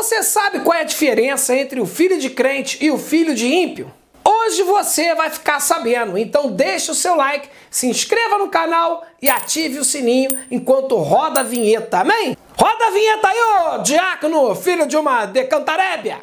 Você sabe qual é a diferença entre o filho de crente e o filho de ímpio? Hoje você vai ficar sabendo, então deixe o seu like, se inscreva no canal e ative o sininho enquanto roda a vinheta, amém? Roda a vinheta aí, ô diácono, filho de uma decantarébia!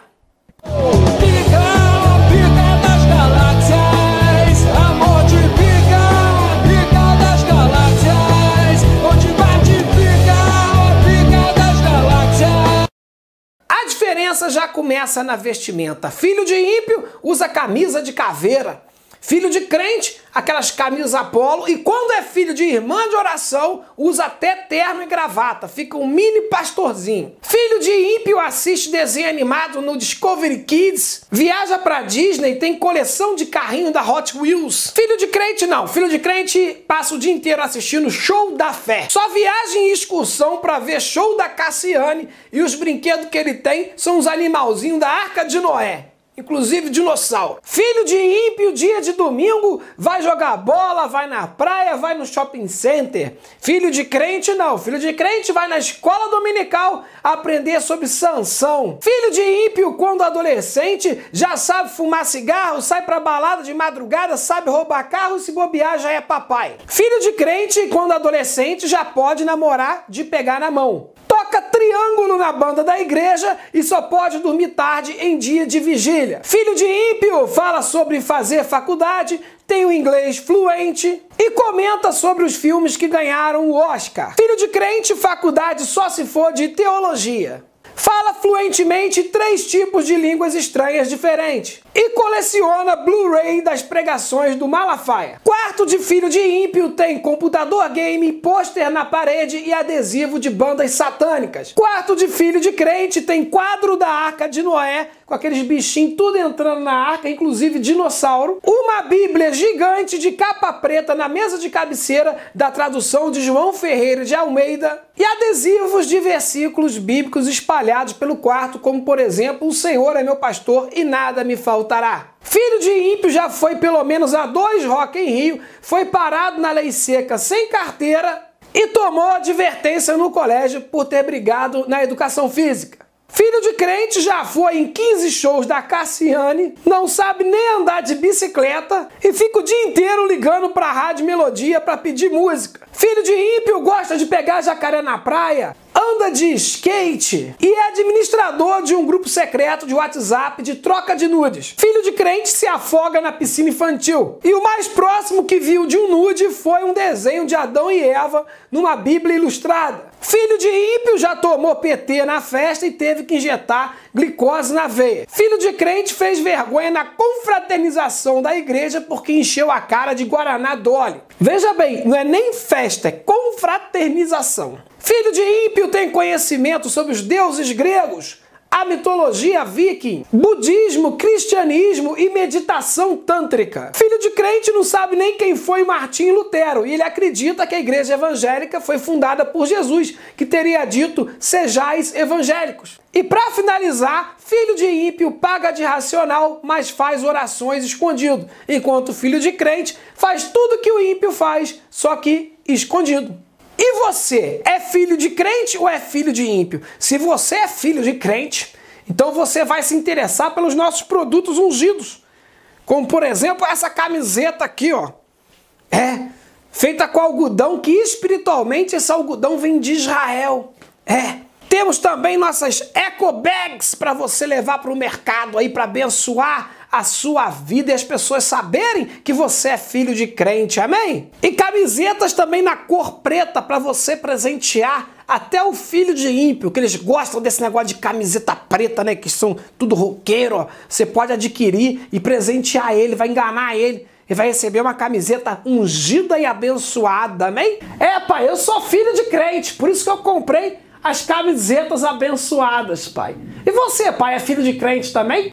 Diferença já começa na vestimenta. Filho de ímpio usa camisa de caveira. Filho de crente, aquelas camisas Apolo. E quando é filho de irmã de oração, usa até terno e gravata. Fica um mini pastorzinho. Filho de ímpio assiste desenho animado no Discovery Kids. Viaja pra Disney, tem coleção de carrinho da Hot Wheels. Filho de crente não. Filho de crente passa o dia inteiro assistindo show da fé. Só viaja em excursão pra ver show da Cassiane. E os brinquedos que ele tem são os animalzinhos da Arca de Noé inclusive dinossauro. Filho de ímpio, dia de domingo, vai jogar bola, vai na praia, vai no shopping center. Filho de crente, não. Filho de crente vai na escola dominical aprender sobre Sansão. Filho de ímpio, quando adolescente, já sabe fumar cigarro, sai pra balada de madrugada, sabe roubar carro, se bobear já é papai. Filho de crente, quando adolescente, já pode namorar de pegar na mão triângulo na banda da igreja e só pode dormir tarde em dia de vigília. Filho de ímpio fala sobre fazer faculdade, tem o inglês fluente e comenta sobre os filmes que ganharam o Oscar. Filho de crente, faculdade só se for de teologia. Fala fluentemente três tipos de línguas estranhas diferentes e coleciona Blu-ray das pregações do Malafaia. Quarto de filho de ímpio tem computador game, pôster na parede e adesivo de bandas satânicas. Quarto de filho de crente tem quadro da Arca de Noé com aqueles bichinhos tudo entrando na arca, inclusive dinossauro. Uma Bíblia gigante de capa preta na mesa de cabeceira da tradução de João Ferreira de Almeida e adesivos de versículos bíblicos espalhados pelo quarto, como por exemplo: O Senhor é meu pastor e nada me faltará. Filho de ímpio já foi pelo menos a dois Rock em Rio, foi parado na lei seca sem carteira e tomou advertência no colégio por ter brigado na educação física. Filho de crente já foi em 15 shows da Cassiane, não sabe nem andar de bicicleta e fica o dia inteiro ligando pra Rádio Melodia para pedir música. Filho de ímpio gosta de pegar jacaré na praia, anda de skate e é administrador de um grupo secreto de WhatsApp de troca de nudes. Filho de crente se afoga na piscina infantil. E o mais próximo que viu de um nude foi um desenho de Adão e Eva numa Bíblia ilustrada. Filho de ímpio já tomou PT na festa e teve que injetar glicose na veia. Filho de crente fez vergonha na confraternização da igreja porque encheu a cara de Guaraná Dolly. Veja bem, não é nem festa, é confraternização. Filho de ímpio tem conhecimento sobre os deuses gregos, a mitologia viking, budismo, cristianismo e meditação tântrica. Filho de crente não sabe nem quem foi Martim Lutero e ele acredita que a igreja evangélica foi fundada por Jesus, que teria dito: sejais evangélicos. E para finalizar, filho de ímpio paga de racional, mas faz orações escondido, enquanto filho de crente faz tudo que o ímpio faz, só que escondido. E você é filho de crente ou é filho de ímpio? Se você é filho de crente, então você vai se interessar pelos nossos produtos ungidos. Como por exemplo essa camiseta aqui, ó. É, feita com algodão que espiritualmente esse algodão vem de Israel. É. Temos também nossas eco bags para você levar para o mercado aí para abençoar a sua vida e as pessoas saberem que você é filho de crente, amém? E camisetas também na cor preta para você presentear até o filho de ímpio, que eles gostam desse negócio de camiseta preta, né? Que são tudo roqueiro, ó. Você pode adquirir e presentear ele, vai enganar ele e vai receber uma camiseta ungida e abençoada, amém? É, pai, eu sou filho de crente, por isso que eu comprei as camisetas abençoadas, pai. E você, pai, é filho de crente também?